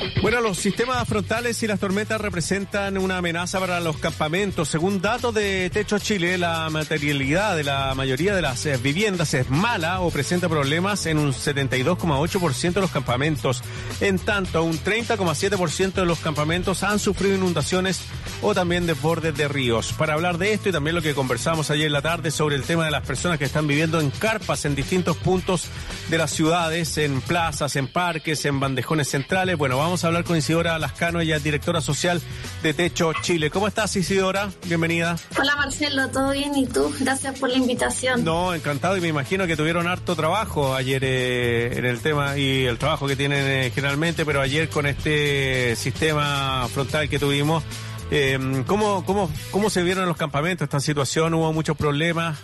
Thank you. Bueno, los sistemas frontales y las tormentas representan una amenaza para los campamentos. Según datos de Techo Chile, la materialidad de la mayoría de las eh, viviendas es mala o presenta problemas en un 72,8% de los campamentos. En tanto, un 30,7% de los campamentos han sufrido inundaciones o también desbordes de ríos. Para hablar de esto y también lo que conversamos ayer en la tarde sobre el tema de las personas que están viviendo en carpas en distintos puntos de las ciudades, en plazas, en parques, en bandejones centrales. Bueno, vamos a hablar con Isidora Lascano, ella es directora social de Techo Chile. ¿Cómo estás, Isidora? Bienvenida. Hola, Marcelo, ¿todo bien? ¿Y tú? Gracias por la invitación. No, encantado y me imagino que tuvieron harto trabajo ayer eh, en el tema y el trabajo que tienen eh, generalmente, pero ayer con este sistema frontal que tuvimos, eh, ¿cómo, cómo, ¿cómo se vieron los campamentos esta situación? ¿Hubo muchos problemas?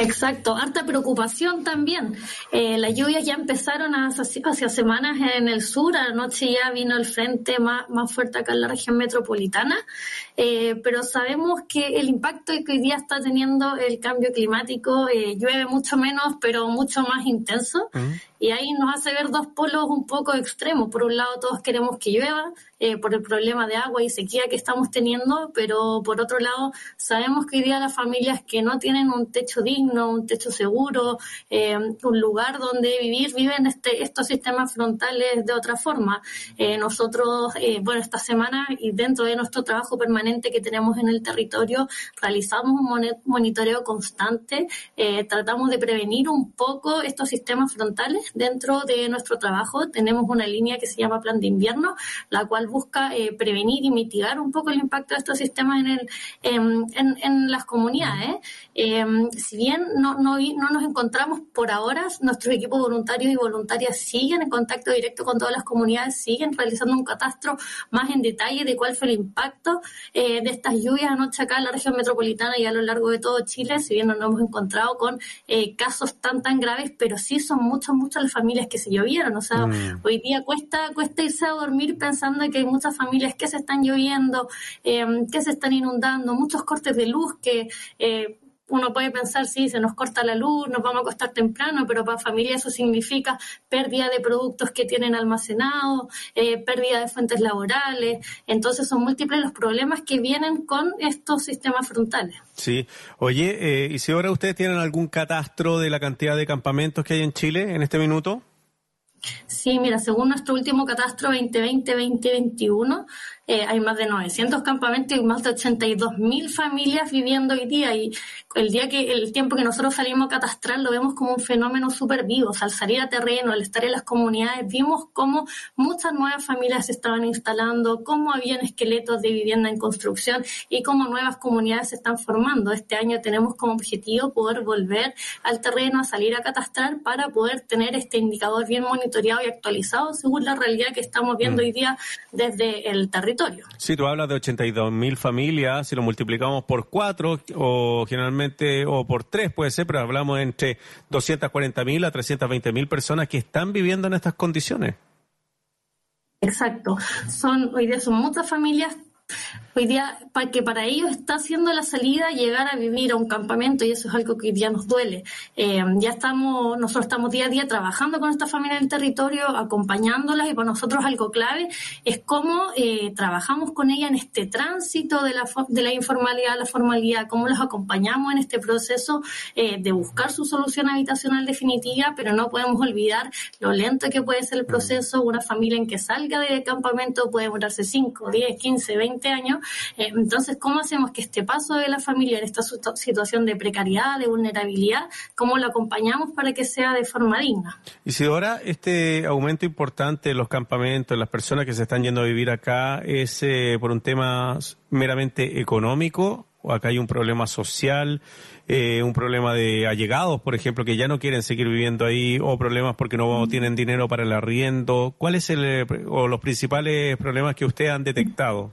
Exacto, harta preocupación también. Eh, las lluvias ya empezaron hace, semanas en el sur, anoche ya vino el frente más, fuerte acá en la región metropolitana, eh, pero sabemos que el impacto que hoy día está teniendo el cambio climático eh, llueve mucho menos, pero mucho más intenso. Y ahí nos hace ver dos polos un poco extremos. Por un lado, todos queremos que llueva eh, por el problema de agua y sequía que estamos teniendo, pero por otro lado, sabemos que hoy día las familias que no tienen un techo digno, un techo seguro, eh, un lugar donde vivir, viven este, estos sistemas frontales de otra forma. Eh, nosotros, bueno, esta semana y dentro de nuestro trabajo permanente que tenemos en el territorio, realizamos un monitoreo constante, tratamos de prevenir un poco estos sistemas frontales dentro de nuestro trabajo tenemos una línea que se llama Plan de Invierno, la cual busca eh, prevenir y mitigar un poco el impacto de estos sistemas en, el, en, las comunidades. Em, si bien no, no, no nos encontramos por ahora, nuestros equipos voluntarios y voluntarias siguen en contacto directo con todas las comunidades, siguen realizando un catastro más en detalle de cuál fue el impacto eh, de estas lluvias anoche acá en la región metropolitana y a lo largo de todo Chile, si bien no nos hemos encontrado con eh, casos tan tan graves, pero sí son muchos, muchos las familias que se llovieron. O sea, mm. hoy día cuesta, cuesta irse a dormir pensando que hay muchas familias que se están lloviendo, eh, que se están inundando, muchos cortes de luz que... Eh, uno puede pensar, sí, se nos corta la luz, nos vamos a acostar temprano, pero para familia eso significa pérdida de productos que tienen almacenados, eh, pérdida de fuentes laborales. Entonces son múltiples los problemas que vienen con estos sistemas frontales. Sí. Oye, eh, ¿y si ahora ustedes tienen algún catastro de la cantidad de campamentos que hay en Chile en este minuto? Sí, mira, según nuestro último catastro 2020-2021, eh, hay más de 900 campamentos y más de 82 mil familias viviendo hoy día. Y el día que el tiempo que nosotros salimos a catastrar lo vemos como un fenómeno súper vivo. O sea, al salir a terreno, al estar en las comunidades, vimos cómo muchas nuevas familias se estaban instalando, cómo habían esqueletos de vivienda en construcción y cómo nuevas comunidades se están formando. Este año tenemos como objetivo poder volver al terreno, a salir a catastrar para poder tener este indicador bien monitoreado y actualizado según la realidad que estamos viendo mm. hoy día desde el territorio Sí, tú hablas de 82 mil familias, si lo multiplicamos por cuatro o generalmente, o por tres puede ser, pero hablamos entre 240 mil a 320 mil personas que están viviendo en estas condiciones. Exacto. Son, hoy día son muchas familias hoy día para que para ellos está haciendo la salida llegar a vivir a un campamento y eso es algo que hoy día nos duele. Eh, ya estamos, nosotros estamos día a día trabajando con esta familia en el territorio, acompañándolas y para nosotros algo clave es cómo eh, trabajamos con ella en este tránsito de la, de la informalidad a la formalidad, cómo los acompañamos en este proceso eh, de buscar su solución habitacional definitiva, pero no podemos olvidar lo lento que puede ser el proceso. Una familia en que salga del campamento puede demorarse 5, 10, 15, 20 años entonces, ¿cómo hacemos que este paso de la familia en esta situación de precariedad, de vulnerabilidad, cómo lo acompañamos para que sea de forma digna? Y si ahora este aumento importante de los campamentos, las personas que se están yendo a vivir acá, es eh, por un tema meramente económico, o acá hay un problema social, eh, un problema de allegados, por ejemplo, que ya no quieren seguir viviendo ahí, o problemas porque no tienen dinero para el arriendo. ¿Cuáles son los principales problemas que ustedes han detectado?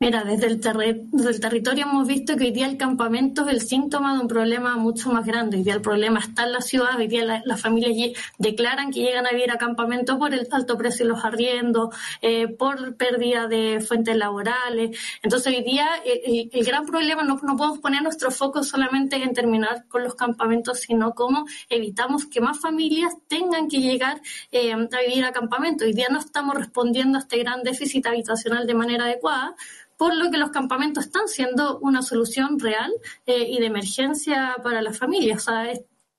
Mira, desde el, desde el territorio hemos visto que hoy día el campamento es el síntoma de un problema mucho más grande. Hoy día el problema está en la ciudad, hoy día las familias declaran que llegan a vivir a campamento por el alto precio de los arriendos, eh, por pérdida de fuentes laborales. Entonces hoy día el, gran problema no, no, podemos poner nuestro foco solamente en terminar con los campamentos, sino cómo evitamos que más familias tengan que llegar eh, a vivir a campamento. Hoy día no estamos respondiendo a este gran déficit habitacional de manera adecuada por lo que los campamentos están siendo una solución real eh, y de emergencia para las familias. O sea,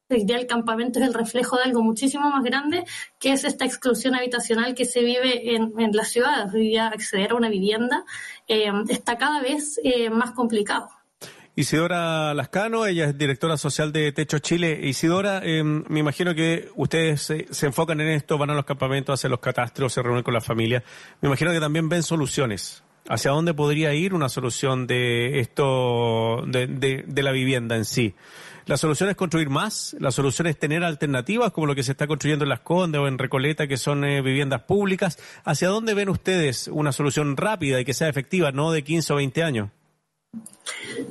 el campamento es el reflejo de algo muchísimo más grande, que es esta exclusión habitacional que se vive en, en las ciudades. Hoy día acceder a una vivienda eh, está cada vez eh, más complicado. Isidora Lascano, ella es directora social de Techo Chile. Isidora, me imagino que ustedes se, se, enfocan en esto, van a los campamentos, hacen los catastros, se reúnen con la familia. Me imagino que también ven soluciones hacia dónde podría ir una solución de esto, de, de, la vivienda en sí. La solución es construir más, la solución es tener alternativas como lo que se está construyendo en Las Condes o en Recoleta, que son eh, viviendas públicas. ¿Hacia dónde ven ustedes una solución rápida y que sea efectiva, no de 15 o 20 años?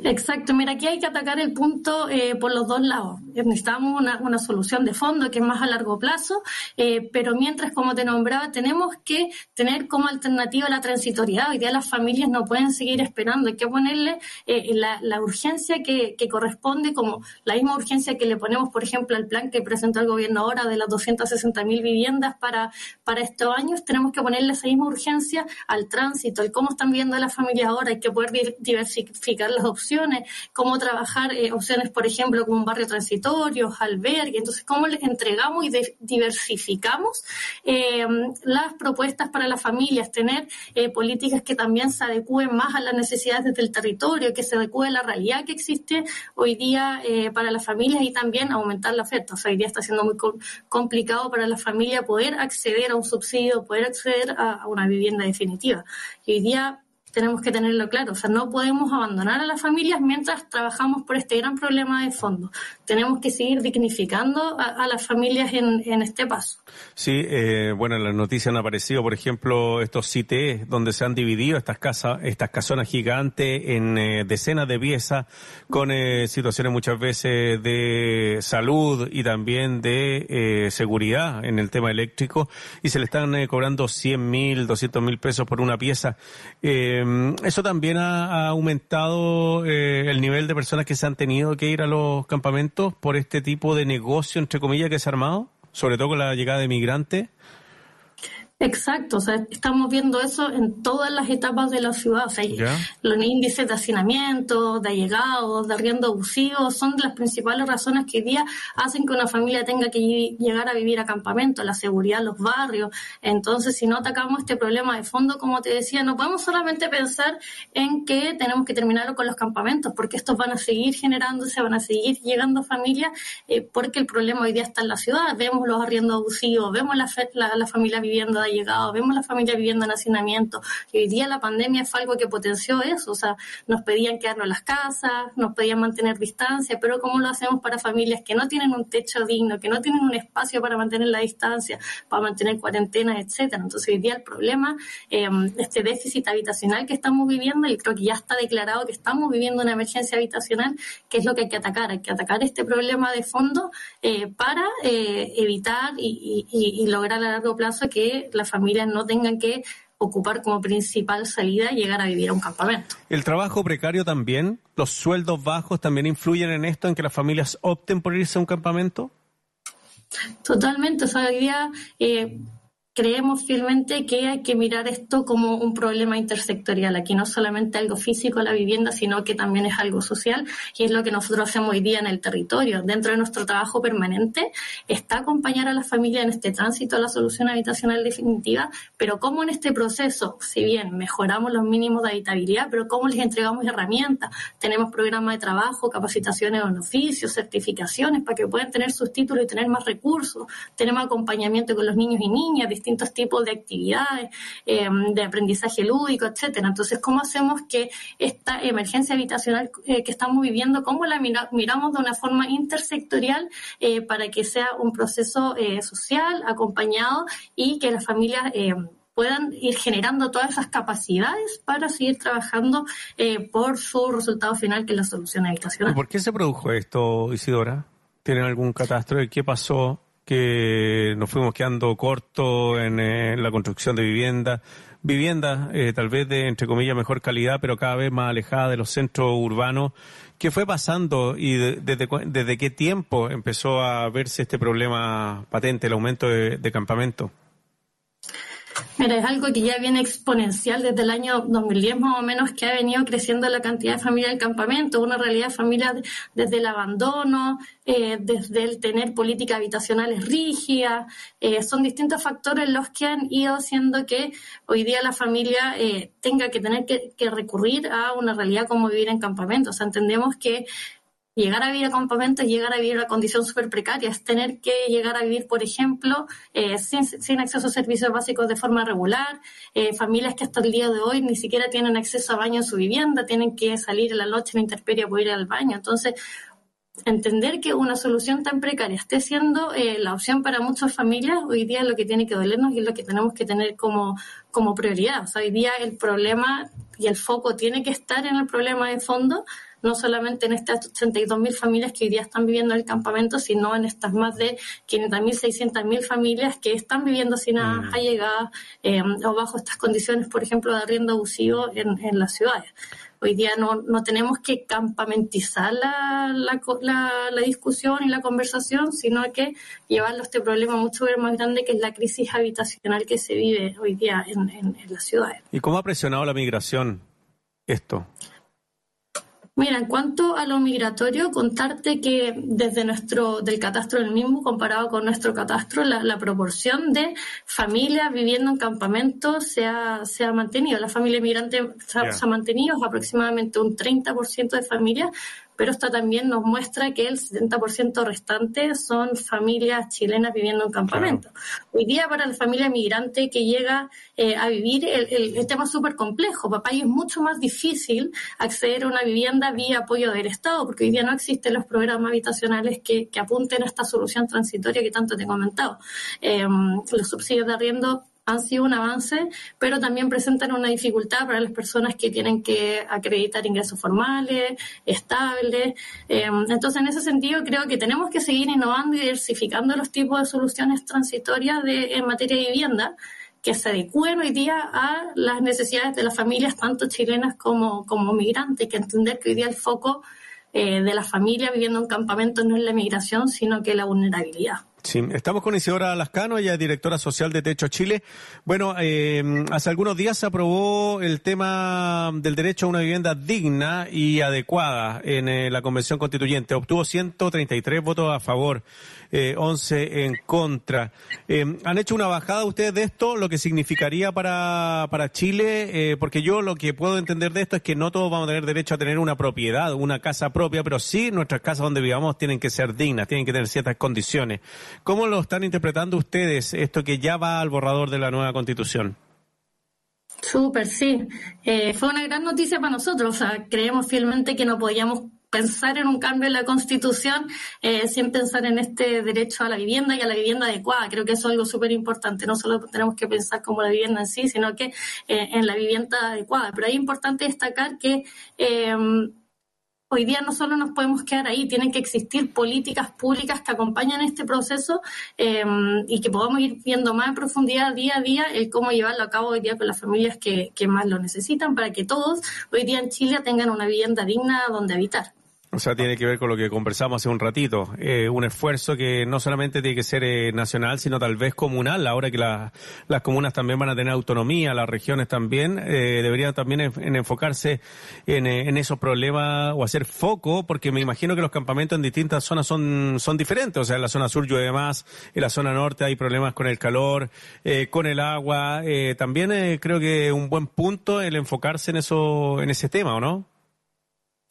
Exacto, mira, aquí hay que atacar el punto eh, por los dos lados. Necesitamos una, una, solución de fondo que es más a largo plazo, eh, pero mientras, como te nombraba, tenemos que tener como alternativa la transitoriedad. Hoy día las familias no pueden seguir esperando, hay que ponerle eh, la, la, urgencia que, que, corresponde, como la misma urgencia que le ponemos, por ejemplo, al plan que presentó el gobierno ahora de las 260 mil viviendas para, para estos años, tenemos que ponerle esa misma urgencia al tránsito, el cómo están viendo las familias ahora, hay que poder diversificar las opciones, cómo trabajar eh, opciones, por ejemplo, como un barrio transitorio, albergue. Entonces, cómo les entregamos y diversificamos eh, las propuestas para las familias, tener eh, políticas que también se adecúen más a las necesidades del territorio, que se adecúe a la realidad que existe hoy día para las familias y también aumentar la oferta. O sea, hoy día está siendo muy complicado para la familia poder acceder a un subsidio, poder acceder a una vivienda definitiva. Y hoy día tenemos que tenerlo claro. O sea, no podemos abandonar a las familias mientras trabajamos por este gran problema de fondo. Tenemos que seguir dignificando a, las familias en, en, este paso. Sí, eh, bueno, en las noticias han aparecido, por ejemplo, estos CITES donde se han dividido estas casas, estas casonas gigantes en eh, decenas de piezas con eh, situaciones muchas veces de salud y también de eh, seguridad en el tema eléctrico y se le están eh, cobrando 100 mil, 200 mil pesos por una pieza. Eh, Em, eso también ha, aumentado eh, el nivel de personas que se han tenido que ir a los campamentos por este tipo de negocio, entre comillas, que se ha armado, sobre todo con la llegada de migrantes. Exacto, o sea, estamos viendo eso en todas las etapas de la ciudad. O sea, los índices de hacinamiento, de allegados, de arriendo abusivo, son de las principales razones que hoy día hacen que una familia tenga que llegar a vivir a campamento, la seguridad, los barrios. Entonces, si no atacamos este problema de fondo, como te decía, no podemos solamente pensar en que tenemos que terminar con los campamentos, porque estos van a seguir generándose, van a seguir llegando familias, eh, porque el problema hoy día está en la ciudad. Vemos los arriendos abusivos, vemos la, la, la familia viviendo llegado, vemos la familia viviendo en hacinamiento. Y hoy día la pandemia fue algo que potenció eso, o sea, nos pedían quedarnos en las casas, nos pedían mantener distancia, pero ¿cómo lo hacemos para familias que no tienen un techo digno, que no tienen un espacio para mantener la distancia, para mantener cuarentenas, etcétera? Entonces hoy día el problema, eh, este déficit habitacional que estamos viviendo, y creo que ya está declarado que estamos viviendo una emergencia habitacional, que es lo que hay que atacar, hay que atacar este problema de fondo eh, para eh, evitar y, y lograr a largo plazo que las familias no tengan que ocupar como principal salida llegar a vivir a un campamento. ¿El trabajo precario también, los sueldos bajos también influyen en esto, en que las familias opten por irse a un campamento? Totalmente, o sea, hoy día eh, creemos fielmente que hay que mirar esto como un problema intersectorial. Aquí no solamente algo físico la vivienda, sino que también es algo social y es lo que nosotros hacemos hoy día en el territorio. Dentro de nuestro trabajo permanente está acompañar a la familia en este tránsito a la solución habitacional definitiva, pero cómo en este proceso, si bien mejoramos los mínimos de habitabilidad, pero cómo les entregamos herramientas. Tenemos programas de trabajo, capacitaciones en oficios, certificaciones para que puedan tener sus títulos y tener más recursos. Tenemos acompañamiento con los niños y niñas, tipos de actividades, eh, de aprendizaje lúdico, etcétera. Entonces, ¿cómo hacemos que esta emergencia habitacional eh, que estamos viviendo, cómo la miramos de una forma intersectorial eh, para que sea un proceso social, acompañado y que las familias puedan ir generando todas esas capacidades para seguir trabajando eh, por su resultado final, que es la solución habitacional. ¿Por qué se produjo esto, Isidora? ¿Tienen algún catastro de qué pasó? Que nos fuimos quedando cortos en, eh, la construcción de viviendas, viviendas eh, tal vez de, entre comillas, mejor calidad, pero cada vez más alejadas de los centros urbanos. ¿Qué fue pasando y desde, desde qué tiempo empezó a verse este problema patente, el aumento de, de campamentos? Mira, es algo que ya viene exponencial desde el año 2010 más o menos, que ha venido creciendo la cantidad de familias en campamento, una realidad familiar desde el abandono, eh, desde el tener políticas habitacionales rígidas, eh, son distintos factores los que han ido haciendo que hoy día la familia eh, tenga que tener que, que recurrir a una realidad como vivir en campamento. O sea, entendemos que llegar a vivir a campamentos es llegar a vivir a condición súper precaria, es tener que llegar a vivir, por ejemplo, eh, sin, acceso a servicios básicos de forma regular, eh, familias que hasta el día de hoy ni siquiera tienen acceso a baño en su vivienda, tienen que salir en la noche en la intemperie para ir al baño. Entonces, entender que una solución tan precaria esté siendo eh, la opción para muchas familias, hoy día es lo que tiene que dolernos y es lo que tenemos que tener como, prioridad. Hoy día el problema y el foco tiene que estar en el problema de fondo, no solamente en estas 82.000 familias que hoy día están viviendo en el campamento, sino en estas más de 500.000, 600.000 familias que están viviendo sin llegada eh, o bajo estas condiciones, por ejemplo, de arriendo abusivo en, en las ciudades. Hoy día no, no tenemos que campamentizar la, la, la, discusión y la conversación, sino que llevarlo a este problema mucho más grande que es la crisis habitacional que se vive hoy día en, en, en las ciudades. ¿Y cómo ha presionado la migración esto? Mira, en cuanto a lo migratorio, contarte que desde nuestro, del catastro del mismo, comparado con nuestro catastro, la, proporción de familias viviendo en campamentos se ha, se ha mantenido. La familia migrante se, ha mantenido, es aproximadamente un 30% de familias, pero esto también nos muestra que el 70% restante son familias chilenas viviendo en campamento. Hoy día para la familia migrante que llega eh, a vivir, el, tema es súper complejo. Papá, y es mucho más difícil acceder a una vivienda vía apoyo del Estado, porque hoy día no existen los programas habitacionales que, apunten a esta solución transitoria que tanto te he comentado. Eh, los subsidios de arriendo han sido un avance, pero también presentan una dificultad para las personas que tienen que acreditar ingresos formales, estables. Em, entonces, en ese sentido, creo que tenemos que seguir innovando y diversificando los tipos de soluciones transitorias de, en materia de vivienda que se adecúen hoy día a las necesidades de las familias, tanto chilenas como, como migrantes, que entender que hoy día el foco eh, de la familia viviendo en campamentos no es la migración, sino que la vulnerabilidad. Sí, estamos con Isidora Lascano, ella es directora social de Techo Chile. Bueno, eh, hace algunos días se aprobó el tema del derecho a una vivienda digna y adecuada en eh, la Convención Constituyente. Obtuvo 133 votos a favor, eh, 11 en contra. Eh, ¿Han hecho una bajada ustedes de esto, lo que significaría para, para Chile? Eh, porque yo lo que puedo entender de esto es que no todos vamos a tener derecho a tener una propiedad, una casa propia, pero sí nuestras casas donde vivamos tienen que ser dignas, tienen que tener ciertas condiciones. ¿Cómo lo están interpretando ustedes esto que ya va al borrador de la nueva constitución? Súper, sí. Eh, fue una gran noticia para nosotros. O sea, creemos fielmente que no podíamos pensar en un cambio en la Constitución eh, sin pensar en este derecho a la vivienda y a la vivienda adecuada. Creo que eso es algo súper importante. No solo tenemos que pensar como la vivienda en sí, sino que eh, en la vivienda adecuada. Pero es importante destacar que hoy día no solo nos podemos quedar ahí, tienen que existir políticas públicas que acompañen este proceso em, y que podamos ir viendo más en profundidad día a día el cómo llevarlo a cabo hoy día con las familias que, que más lo necesitan para que todos hoy día en Chile tengan una vivienda digna donde habitar. O sea, tiene que ver con lo que conversamos hace un ratito. Eh, un esfuerzo que no solamente tiene que ser eh, nacional, sino tal vez comunal. Ahora que las comunas también van a tener autonomía, las regiones también, eh, deberían también en, enfocarse en, en, esos problemas o hacer foco, porque me imagino que los campamentos en distintas zonas son, son diferentes. O sea, en la zona sur llueve más, en la zona norte hay problemas con el calor, con el agua. también creo que un buen punto el enfocarse en eso, en ese tema, ¿o no?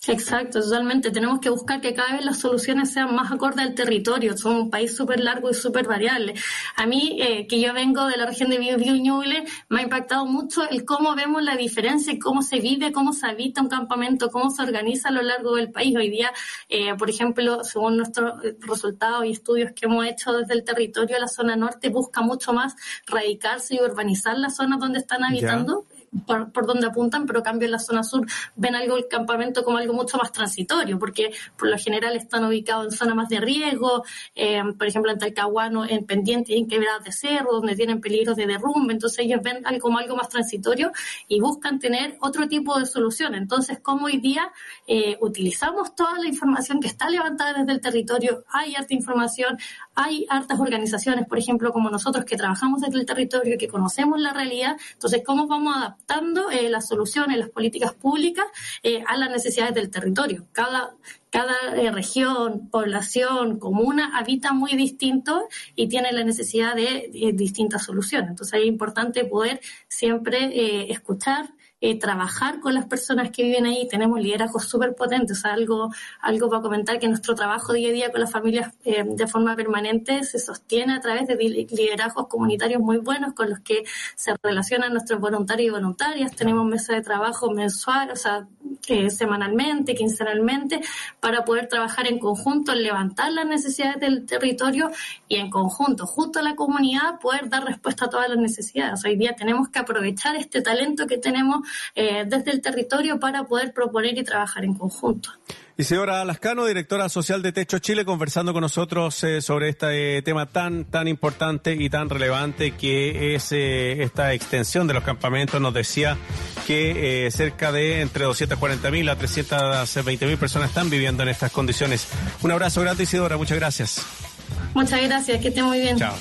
Exacto, totalmente. Tenemos que buscar que cada vez las soluciones sean más acordes al territorio. Somos un país súper largo y súper variable. A mí, eh, que yo vengo de la región de Biobío Ñuble, me ha impactado mucho el cómo vemos la diferencia y cómo se vive, cómo se habita un campamento, cómo se organiza a lo largo del país. Hoy día, eh, por ejemplo, según nuestros resultados y estudios que hemos hecho desde el territorio, la zona norte busca mucho más radicarse y urbanizar las zonas donde están habitando por, donde apuntan, pero cambio en la zona sur ven algo el campamento como algo mucho más transitorio, porque por lo general están ubicados en zonas más de riesgo, eh, por ejemplo en Talcahuano, en pendientes en quebradas de cerro, donde tienen peligros de derrumbe, entonces ellos ven algo como algo más transitorio y buscan tener otro tipo de solución. Entonces, como hoy día eh, utilizamos toda la información que está levantada desde el territorio, hay harta información, hay hartas organizaciones, por ejemplo, como nosotros que trabajamos desde el territorio, que conocemos la realidad, entonces, ¿cómo vamos a adaptando eh, las soluciones, las políticas públicas eh, a las necesidades del territorio. Cada, cada eh, región, población, comuna habita muy distinto y tiene la necesidad de, distintas soluciones. Entonces es importante poder siempre escuchar, eh, trabajar con las personas que viven ahí. Tenemos liderazgos súper potentes. algo, algo para comentar que nuestro trabajo día a día con las familias eh, de forma permanente se sostiene a través de liderazgos comunitarios muy buenos con los que se relacionan nuestros voluntarios y voluntarias. Tenemos mesas de trabajo mensual, o sea, eh, semanalmente, quincenalmente, para poder trabajar en conjunto, levantar las necesidades del territorio y en conjunto, justo a la comunidad, poder dar respuesta a todas las necesidades. Hoy día tenemos que aprovechar este talento que tenemos eh, desde el territorio para poder proponer y trabajar en conjunto. Y señora Lascano, directora social de Techo Chile, conversando con nosotros eh, sobre este eh, tema tan, tan importante y tan relevante que es esta extensión de los campamentos. Nos decía que cerca de entre 240 mil a 320 mil personas están viviendo en estas condiciones. Un abrazo grande, Isidora. Muchas gracias. Muchas gracias. Que esté muy bien. Chao.